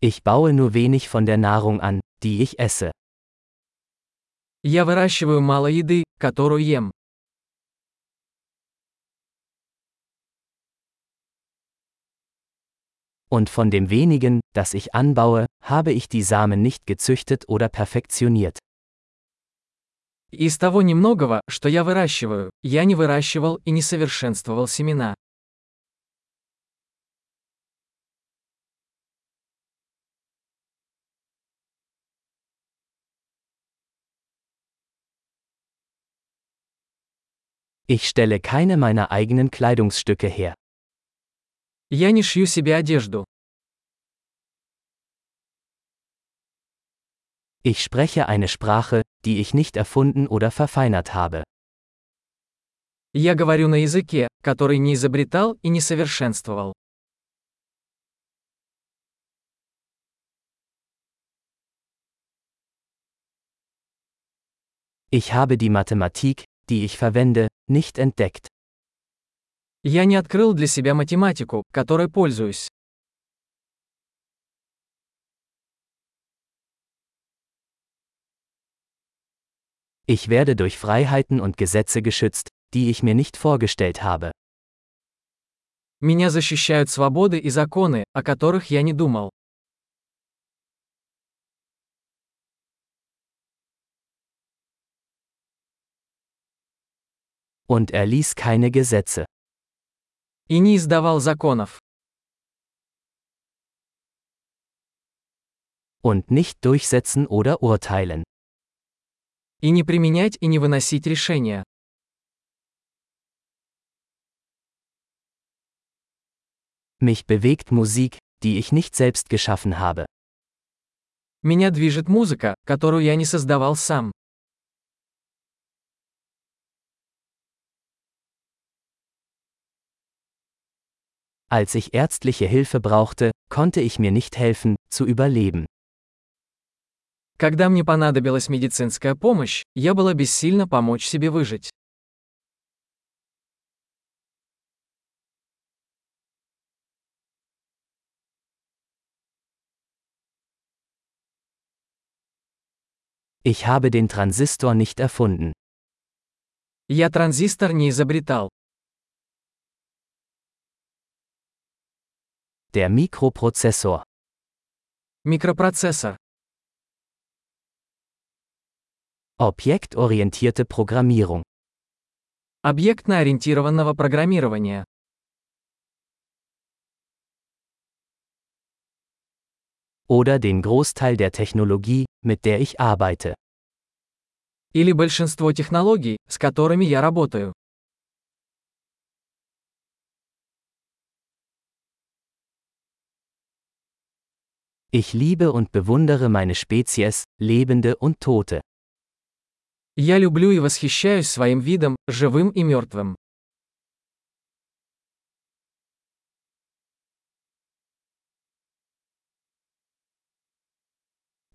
Ich baue nur wenig von der Nahrung an, die ich esse. Я выращиваю мало еды, которую ем. Und von dem wenigen, das ich anbaue, habe ich die Samen nicht gezüchtet oder perfektioniert. Из того немногого, что я выращиваю, я не выращивал и не совершенствовал семена. Ich stelle keine meiner eigenen Kleidungsstücke her. Я не шью себе одежду. Ich spreche eine Sprache, die ich nicht erfunden oder verfeinert habe. Я говорю на языке, который не изобретал и не совершенствовал. Ich habe die Mathematik, die ich verwende, nicht entdeckt. Я не открыл для себя математику, которой пользуюсь. Ich werde durch Freiheiten und Gesetze geschützt, die ich mir nicht vorgestellt habe. Меня защищают свободы и законы, о которых я не думал. Und er ließ keine Gesetze. И не издавал законов. Und nicht durchsetzen oder urteilen. И не применять и не выносить решения. Mich bewegt Musik, die ich nicht selbst geschaffen habe. Меня движет музыка, которую я не создавал сам. Als ich ärztliche Hilfe brauchte, konnte ich mir nicht helfen, zu überleben. Когда мне понадобилась медицинская помощь, я была бессильна помочь себе выжить. Ich habe den Transistor nicht erfunden. Я транзистор не изобретал. Der Mikroprozessor. Микропроцессор. Objektorientierte Programmierung. Объектно-ориентированного программирования. Oder den Großteil der Technologie, mit der ich arbeite. Или большинство технологий, с которыми я работаю. Ich liebe und bewundere meine Spezies, Lebende und Tote. Я люблю и восхищаюсь своим видом, живым и мертвым.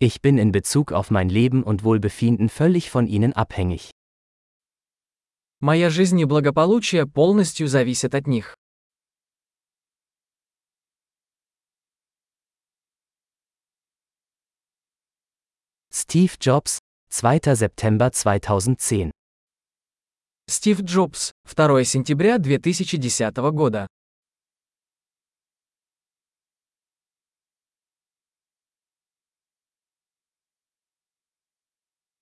Ich bin in Bezug auf mein Leben und Wohlbefinden völlig von ihnen abhängig. Моя жизнь и благополучие полностью зависят от них. Steve Jobs, 2. September 2010. Стив Джобс, 2 сентября 2010 года.